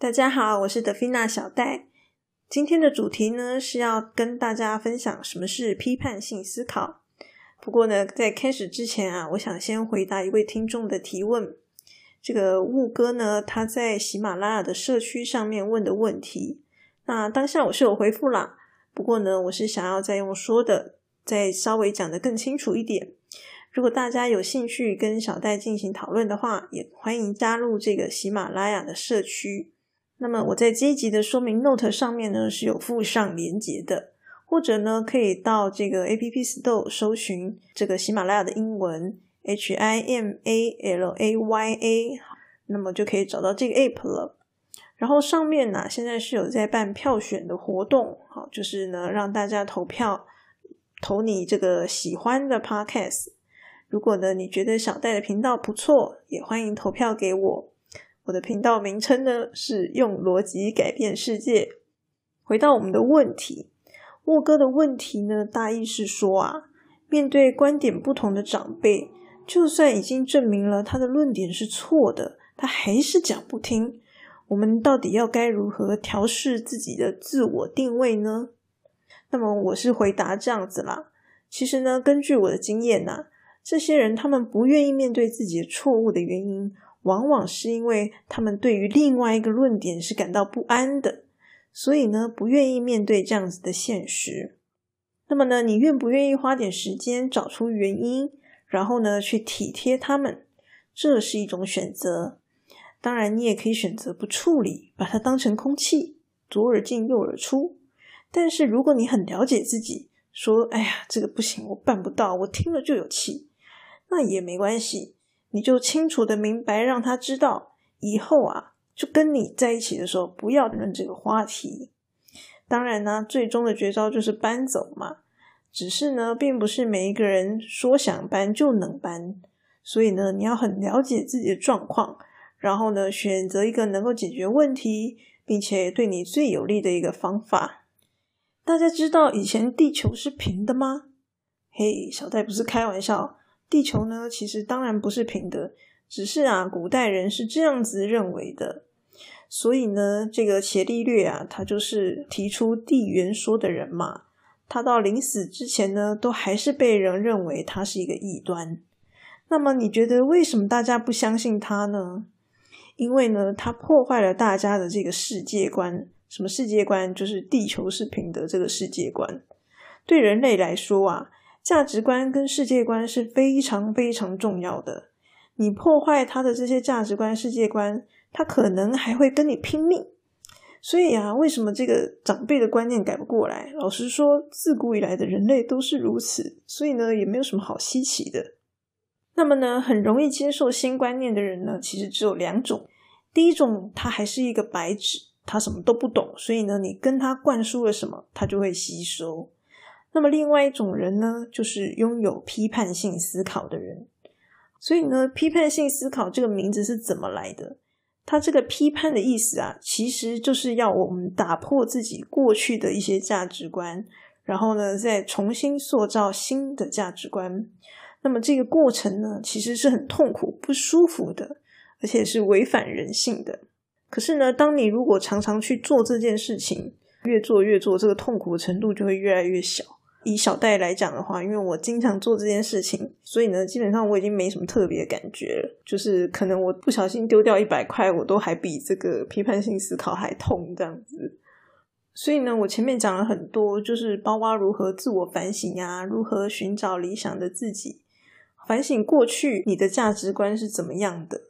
大家好，我是德菲娜小戴。今天的主题呢是要跟大家分享什么是批判性思考。不过呢，在开始之前啊，我想先回答一位听众的提问。这个雾哥呢，他在喜马拉雅的社区上面问的问题，那当下我是有回复啦。不过呢，我是想要再用说的，再稍微讲的更清楚一点。如果大家有兴趣跟小戴进行讨论的话，也欢迎加入这个喜马拉雅的社区。那么我在这一集的说明 Note 上面呢是有附上连结的，或者呢可以到这个 App Store 搜寻这个喜马拉雅的英文 H I M A L A Y A，那么就可以找到这个 App 了。然后上面呢现在是有在办票选的活动，好，就是呢让大家投票投你这个喜欢的 Podcast。如果呢你觉得小戴的频道不错，也欢迎投票给我。我的频道名称呢是用逻辑改变世界。回到我们的问题，沃哥的问题呢，大意是说啊，面对观点不同的长辈，就算已经证明了他的论点是错的，他还是讲不听。我们到底要该如何调试自己的自我定位呢？那么我是回答这样子啦。其实呢，根据我的经验呐，这些人他们不愿意面对自己的错误的原因。往往是因为他们对于另外一个论点是感到不安的，所以呢，不愿意面对这样子的现实。那么呢，你愿不愿意花点时间找出原因，然后呢，去体贴他们？这是一种选择。当然，你也可以选择不处理，把它当成空气，左耳进右耳出。但是，如果你很了解自己，说：“哎呀，这个不行，我办不到，我听了就有气。”那也没关系。你就清楚的明白，让他知道以后啊，就跟你在一起的时候，不要论这个话题。当然呢，最终的绝招就是搬走嘛。只是呢，并不是每一个人说想搬就能搬，所以呢，你要很了解自己的状况，然后呢，选择一个能够解决问题，并且对你最有利的一个方法。大家知道以前地球是平的吗？嘿，小戴不是开玩笑。地球呢，其实当然不是平的，只是啊，古代人是这样子认为的。所以呢，这个伽利略啊，他就是提出地缘说的人嘛。他到临死之前呢，都还是被人认为他是一个异端。那么，你觉得为什么大家不相信他呢？因为呢，他破坏了大家的这个世界观。什么世界观？就是地球是平的这个世界观。对人类来说啊。价值观跟世界观是非常非常重要的。你破坏他的这些价值观、世界观，他可能还会跟你拼命。所以啊，为什么这个长辈的观念改不过来？老实说，自古以来的人类都是如此，所以呢，也没有什么好稀奇的。那么呢，很容易接受新观念的人呢，其实只有两种。第一种，他还是一个白纸，他什么都不懂，所以呢，你跟他灌输了什么，他就会吸收。那么，另外一种人呢，就是拥有批判性思考的人。所以呢，批判性思考这个名字是怎么来的？它这个批判的意思啊，其实就是要我们打破自己过去的一些价值观，然后呢，再重新塑造新的价值观。那么这个过程呢，其实是很痛苦、不舒服的，而且是违反人性的。可是呢，当你如果常常去做这件事情，越做越做，这个痛苦的程度就会越来越小。以小戴来讲的话，因为我经常做这件事情，所以呢，基本上我已经没什么特别感觉了。就是可能我不小心丢掉一百块，我都还比这个批判性思考还痛这样子。所以呢，我前面讲了很多，就是包括如何自我反省啊，如何寻找理想的自己，反省过去你的价值观是怎么样的。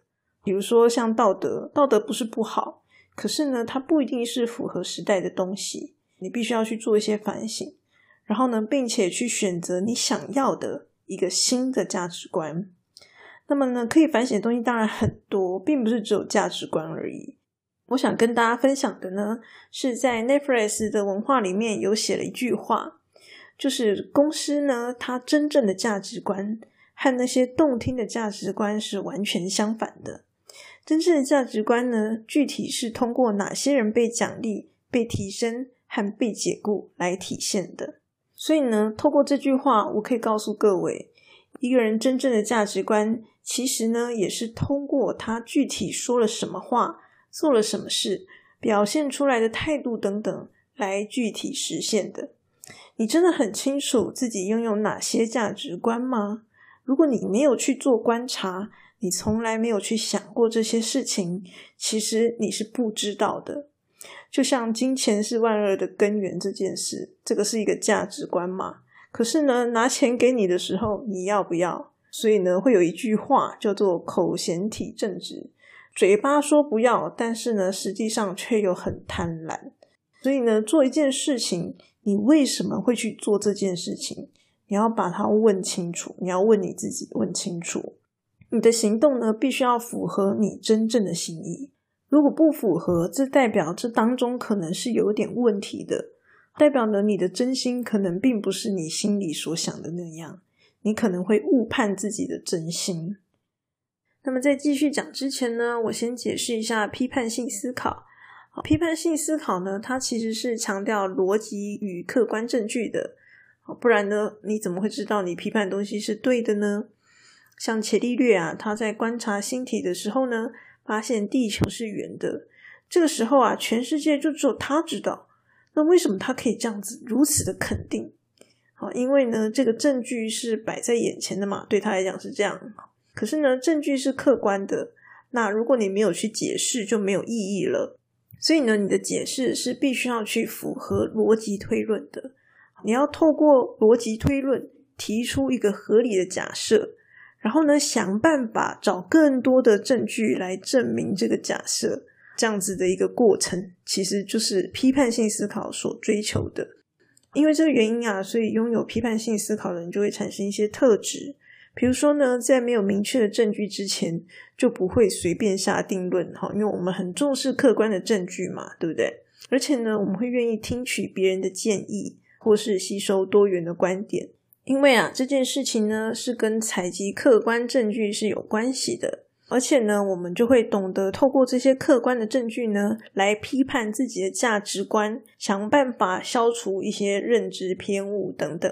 比如说像道德，道德不是不好，可是呢，它不一定是符合时代的东西，你必须要去做一些反省。然后呢，并且去选择你想要的一个新的价值观。那么呢，可以反省的东西当然很多，并不是只有价值观而已。我想跟大家分享的呢，是在 Netflix 的文化里面有写了一句话，就是公司呢，它真正的价值观和那些动听的价值观是完全相反的。真正的价值观呢，具体是通过哪些人被奖励、被提升和被解雇来体现的。所以呢，透过这句话，我可以告诉各位，一个人真正的价值观，其实呢，也是通过他具体说了什么话做了什么事、表现出来的态度等等来具体实现的。你真的很清楚自己拥有哪些价值观吗？如果你没有去做观察，你从来没有去想过这些事情，其实你是不知道的。就像金钱是万恶的根源这件事，这个是一个价值观嘛？可是呢，拿钱给你的时候，你要不要？所以呢，会有一句话叫做“口嫌体正直”，嘴巴说不要，但是呢，实际上却又很贪婪。所以呢，做一件事情，你为什么会去做这件事情？你要把它问清楚，你要问你自己，问清楚。你的行动呢，必须要符合你真正的心意。如果不符合，这代表这当中可能是有点问题的，代表呢你的真心可能并不是你心里所想的那样，你可能会误判自己的真心。那么在继续讲之前呢，我先解释一下批判性思考。批判性思考呢，它其实是强调逻辑与客观证据的。不然呢，你怎么会知道你批判东西是对的呢？像伽利略啊，他在观察星体的时候呢。发现地球是圆的，这个时候啊，全世界就只有他知道。那为什么他可以这样子如此的肯定？好，因为呢，这个证据是摆在眼前的嘛，对他来讲是这样。可是呢，证据是客观的，那如果你没有去解释，就没有意义了。所以呢，你的解释是必须要去符合逻辑推论的。你要透过逻辑推论提出一个合理的假设。然后呢，想办法找更多的证据来证明这个假设，这样子的一个过程，其实就是批判性思考所追求的。因为这个原因啊，所以拥有批判性思考的人就会产生一些特质。比如说呢，在没有明确的证据之前，就不会随便下定论哈，因为我们很重视客观的证据嘛，对不对？而且呢，我们会愿意听取别人的建议，或是吸收多元的观点。因为啊，这件事情呢是跟采集客观证据是有关系的，而且呢，我们就会懂得透过这些客观的证据呢，来批判自己的价值观，想办法消除一些认知偏误等等。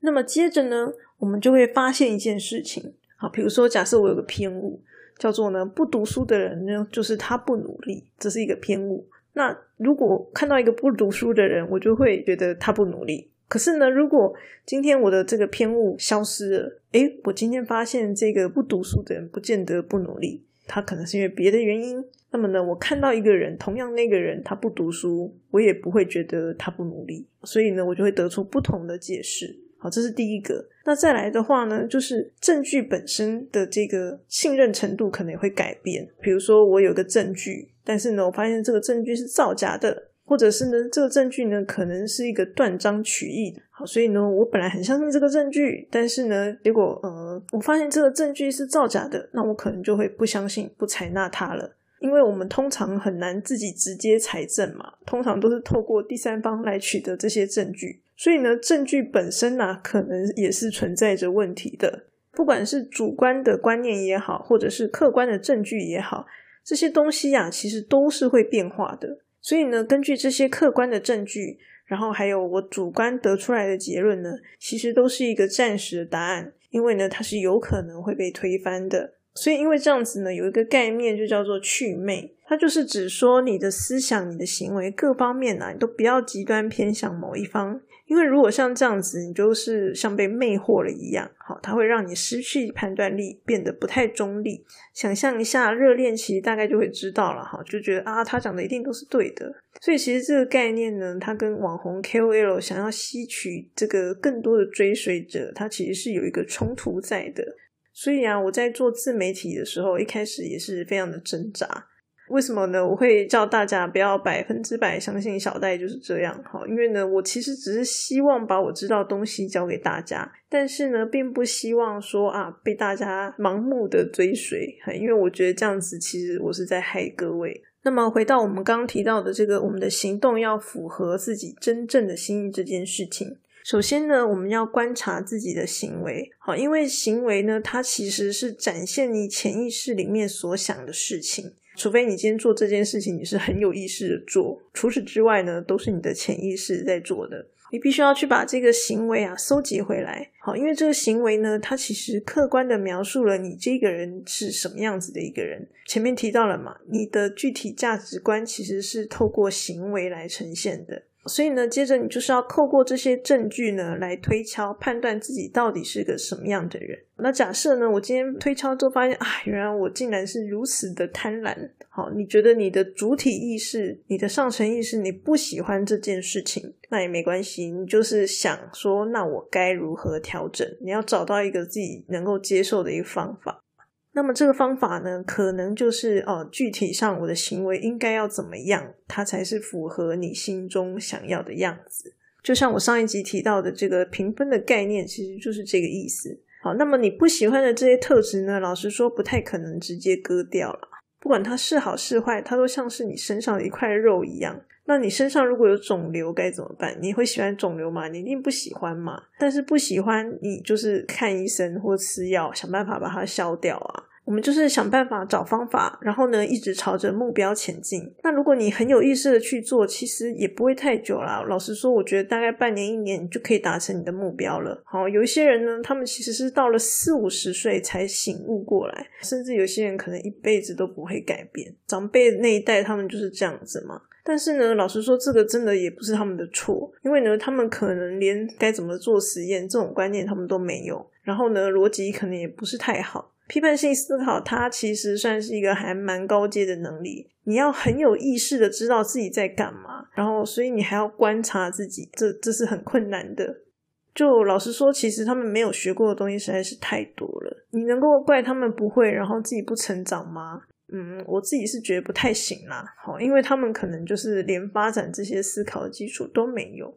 那么接着呢，我们就会发现一件事情，好，比如说假设我有个偏误，叫做呢不读书的人呢，就是他不努力，这是一个偏误。那如果看到一个不读书的人，我就会觉得他不努力。可是呢，如果今天我的这个偏误消失了，诶，我今天发现这个不读书的人不见得不努力，他可能是因为别的原因。那么呢，我看到一个人，同样那个人他不读书，我也不会觉得他不努力，所以呢，我就会得出不同的解释。好，这是第一个。那再来的话呢，就是证据本身的这个信任程度可能也会改变。比如说，我有个证据，但是呢，我发现这个证据是造假的。或者是呢，这个证据呢，可能是一个断章取义的。好，所以呢，我本来很相信这个证据，但是呢，结果呃，我发现这个证据是造假的，那我可能就会不相信、不采纳它了。因为我们通常很难自己直接采证嘛，通常都是透过第三方来取得这些证据，所以呢，证据本身呢，可能也是存在着问题的。不管是主观的观念也好，或者是客观的证据也好，这些东西呀，其实都是会变化的。所以呢，根据这些客观的证据，然后还有我主观得出来的结论呢，其实都是一个暂时的答案，因为呢，它是有可能会被推翻的。所以，因为这样子呢，有一个概念就叫做祛魅，它就是指说你的思想、你的行为各方面啊，你都不要极端偏向某一方。因为如果像这样子，你就是像被魅惑了一样，好，它会让你失去判断力，变得不太中立。想象一下热恋期，大概就会知道了，哈，就觉得啊，他讲的一定都是对的。所以其实这个概念呢，它跟网红 KOL 想要吸取这个更多的追随者，它其实是有一个冲突在的。所以啊，我在做自媒体的时候，一开始也是非常的挣扎。为什么呢？我会叫大家不要百分之百相信小戴就是这样哈，因为呢，我其实只是希望把我知道东西教给大家，但是呢，并不希望说啊被大家盲目的追随，因为我觉得这样子其实我是在害各位。那么回到我们刚刚提到的这个，我们的行动要符合自己真正的心意这件事情，首先呢，我们要观察自己的行为，好，因为行为呢，它其实是展现你潜意识里面所想的事情。除非你今天做这件事情，你是很有意识的做，除此之外呢，都是你的潜意识在做的。你必须要去把这个行为啊收集回来，好，因为这个行为呢，它其实客观的描述了你这个人是什么样子的一个人。前面提到了嘛，你的具体价值观其实是透过行为来呈现的。所以呢，接着你就是要透过这些证据呢，来推敲判断自己到底是个什么样的人。那假设呢，我今天推敲之后发现啊，原来我竟然是如此的贪婪。好，你觉得你的主体意识、你的上层意识，你不喜欢这件事情，那也没关系，你就是想说，那我该如何调整？你要找到一个自己能够接受的一个方法。那么这个方法呢，可能就是哦，具体上我的行为应该要怎么样，它才是符合你心中想要的样子。就像我上一集提到的这个评分的概念，其实就是这个意思。好，那么你不喜欢的这些特质呢，老实说不太可能直接割掉了。不管它是好是坏，它都像是你身上的一块肉一样。那你身上如果有肿瘤该怎么办？你会喜欢肿瘤吗？你一定不喜欢嘛。但是不喜欢，你就是看医生或吃药，想办法把它消掉啊。我们就是想办法找方法，然后呢，一直朝着目标前进。那如果你很有意识的去做，其实也不会太久啦。老实说，我觉得大概半年一年，你就可以达成你的目标了。好，有一些人呢，他们其实是到了四五十岁才醒悟过来，甚至有些人可能一辈子都不会改变。长辈那一代他们就是这样子嘛。但是呢，老实说，这个真的也不是他们的错，因为呢，他们可能连该怎么做实验这种观念他们都没有，然后呢，逻辑可能也不是太好。批判性思考，它其实算是一个还蛮高阶的能力。你要很有意识的知道自己在干嘛，然后，所以你还要观察自己，这这是很困难的。就老实说，其实他们没有学过的东西实在是太多了。你能够怪他们不会，然后自己不成长吗？嗯，我自己是觉得不太行啦。好，因为他们可能就是连发展这些思考的基础都没有。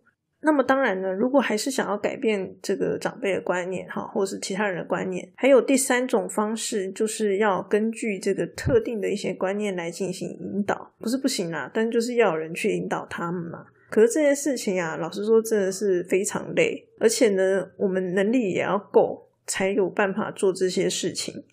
那么当然呢，如果还是想要改变这个长辈的观念，哈，或者是其他人的观念，还有第三种方式，就是要根据这个特定的一些观念来进行引导，不是不行啦，但就是要有人去引导他们嘛。可是这件事情啊，老实说，真的是非常累，而且呢，我们能力也要够，才有办法做这些事情。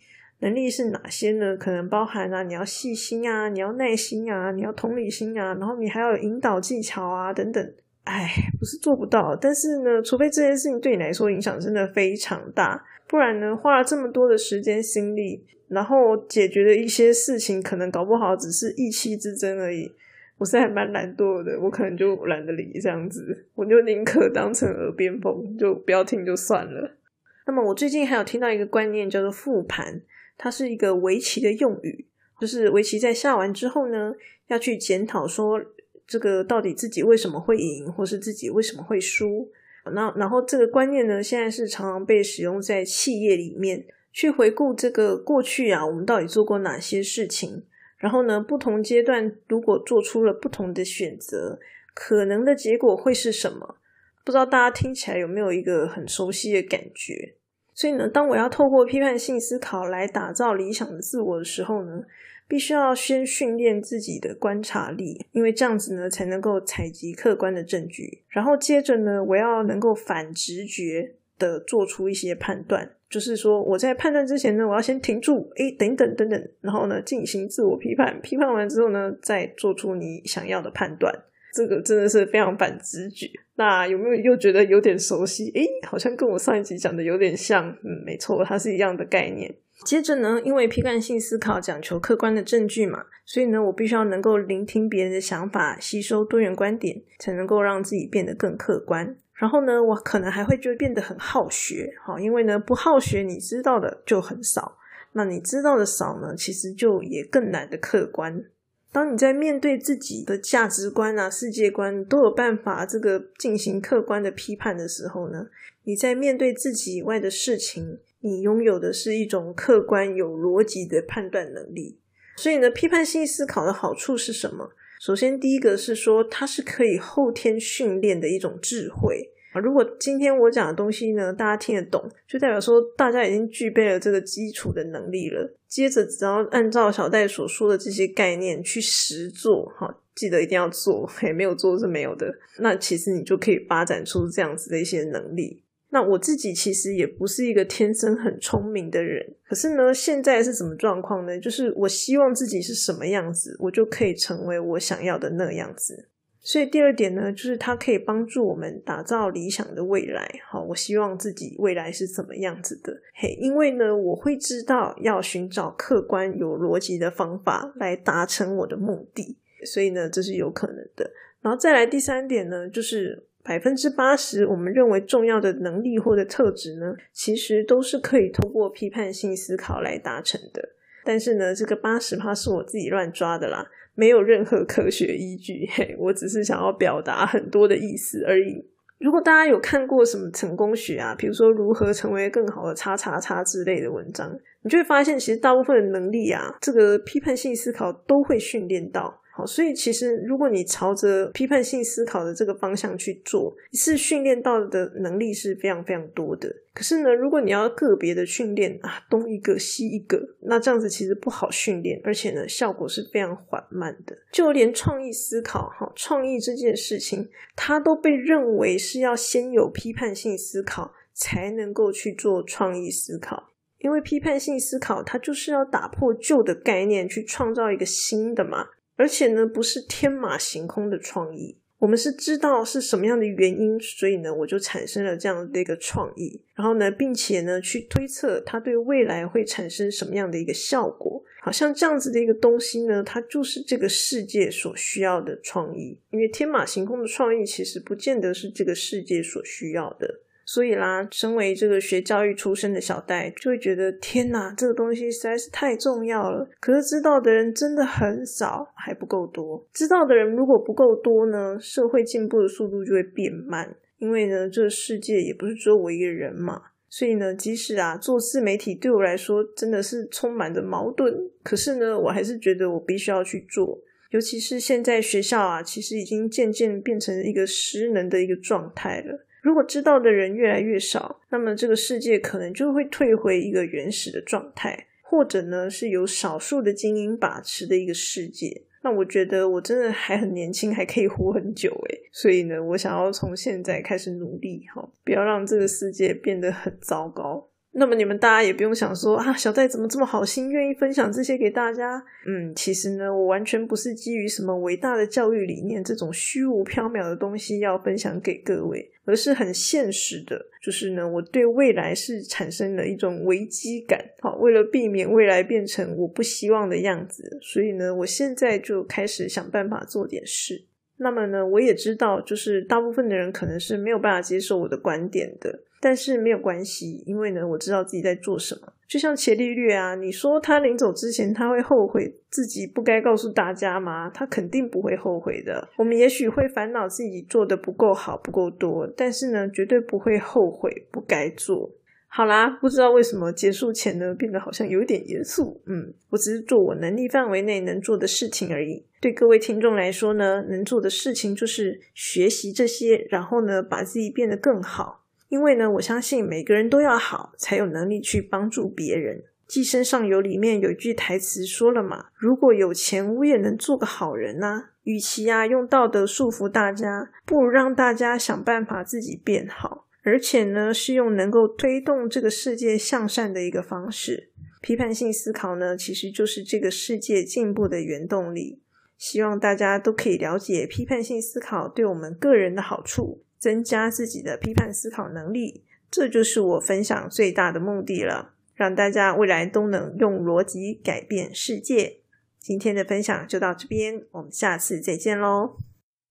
能力是哪些呢？可能包含啊，你要细心啊，你要耐心啊，你要同理心啊，然后你还要有引导技巧啊，等等。哎，不是做不到，但是呢，除非这件事情对你来说影响真的非常大，不然呢，花了这么多的时间心力，然后解决的一些事情，可能搞不好只是意气之争而已。我是还蛮懒惰的，我可能就懒得理这样子，我就宁可当成耳边风，就不要听就算了。那么我最近还有听到一个观念叫做复盘，它是一个围棋的用语，就是围棋在下完之后呢，要去检讨说。这个到底自己为什么会赢，或是自己为什么会输？那然后这个观念呢，现在是常常被使用在企业里面，去回顾这个过去啊，我们到底做过哪些事情？然后呢，不同阶段如果做出了不同的选择，可能的结果会是什么？不知道大家听起来有没有一个很熟悉的感觉？所以呢，当我要透过批判性思考来打造理想的自我的时候呢？必须要先训练自己的观察力，因为这样子呢，才能够采集客观的证据。然后接着呢，我要能够反直觉的做出一些判断，就是说我在判断之前呢，我要先停住，诶，等等等等，然后呢，进行自我批判。批判完之后呢，再做出你想要的判断。这个真的是非常反直觉。那有没有又觉得有点熟悉？诶，好像跟我上一集讲的有点像。嗯，没错，它是一样的概念。接着呢，因为批判性思考讲求客观的证据嘛，所以呢，我必须要能够聆听别人的想法，吸收多元观点，才能够让自己变得更客观。然后呢，我可能还会就变得很好学，好，因为呢，不好学，你知道的就很少，那你知道的少呢，其实就也更难的客观。当你在面对自己的价值观啊、世界观都有办法这个进行客观的批判的时候呢，你在面对自己以外的事情。你拥有的是一种客观有逻辑的判断能力，所以呢，批判性思考的好处是什么？首先，第一个是说它是可以后天训练的一种智慧啊。如果今天我讲的东西呢，大家听得懂，就代表说大家已经具备了这个基础的能力了。接着，只要按照小戴所说的这些概念去实做，哈，记得一定要做，嘿，没有做是没有的。那其实你就可以发展出这样子的一些能力。那我自己其实也不是一个天生很聪明的人，可是呢，现在是什么状况呢？就是我希望自己是什么样子，我就可以成为我想要的那样子。所以第二点呢，就是它可以帮助我们打造理想的未来。好，我希望自己未来是怎么样子的？嘿，因为呢，我会知道要寻找客观有逻辑的方法来达成我的目的，所以呢，这是有可能的。然后再来第三点呢，就是百分之八十我们认为重要的能力或者特质呢，其实都是可以通过批判性思考来达成的。但是呢，这个八十趴是我自己乱抓的啦。没有任何科学依据，嘿，我只是想要表达很多的意思而已。如果大家有看过什么成功学啊，比如说如何成为更好的叉叉叉之类的文章，你就会发现，其实大部分的能力啊，这个批判性思考都会训练到。好，所以其实如果你朝着批判性思考的这个方向去做，是训练到的能力是非常非常多的。可是呢，如果你要个别的训练啊，东一个西一个，那这样子其实不好训练，而且呢，效果是非常缓慢的。就连创意思考，哈，创意这件事情，它都被认为是要先有批判性思考才能够去做创意思考，因为批判性思考它就是要打破旧的概念，去创造一个新的嘛。而且呢，不是天马行空的创意，我们是知道是什么样的原因，所以呢，我就产生了这样的一个创意，然后呢，并且呢，去推测它对未来会产生什么样的一个效果。好像这样子的一个东西呢，它就是这个世界所需要的创意，因为天马行空的创意其实不见得是这个世界所需要的。所以啦，身为这个学教育出身的小戴，就会觉得天哪，这个东西实在是太重要了。可是知道的人真的很少，还不够多。知道的人如果不够多呢，社会进步的速度就会变慢。因为呢，这个世界也不是只有我一个人嘛。所以呢，即使啊，做自媒体对我来说真的是充满着矛盾，可是呢，我还是觉得我必须要去做。尤其是现在学校啊，其实已经渐渐变成一个失能的一个状态了。如果知道的人越来越少，那么这个世界可能就会退回一个原始的状态，或者呢是由少数的精英把持的一个世界。那我觉得我真的还很年轻，还可以活很久诶所以呢，我想要从现在开始努力，哈，不要让这个世界变得很糟糕。那么你们大家也不用想说啊，小戴怎么这么好心，愿意分享这些给大家？嗯，其实呢，我完全不是基于什么伟大的教育理念这种虚无缥缈的东西要分享给各位，而是很现实的，就是呢，我对未来是产生了一种危机感。好，为了避免未来变成我不希望的样子，所以呢，我现在就开始想办法做点事。那么呢，我也知道，就是大部分的人可能是没有办法接受我的观点的。但是没有关系，因为呢，我知道自己在做什么。就像伽利略啊，你说他临走之前他会后悔自己不该告诉大家吗？他肯定不会后悔的。我们也许会烦恼自己做的不够好、不够多，但是呢，绝对不会后悔不该做。好啦，不知道为什么结束前呢，变得好像有点严肃。嗯，我只是做我能力范围内能做的事情而已。对各位听众来说呢，能做的事情就是学习这些，然后呢，把自己变得更好。因为呢，我相信每个人都要好，才有能力去帮助别人。《寄生上游》里面有一句台词说了嘛：“如果有钱，我也能做个好人呐。”与其啊用道德束缚大家，不如让大家想办法自己变好。而且呢，是用能够推动这个世界向善的一个方式。批判性思考呢，其实就是这个世界进步的原动力。希望大家都可以了解批判性思考对我们个人的好处。增加自己的批判思考能力，这就是我分享最大的目的了，让大家未来都能用逻辑改变世界。今天的分享就到这边，我们下次再见喽。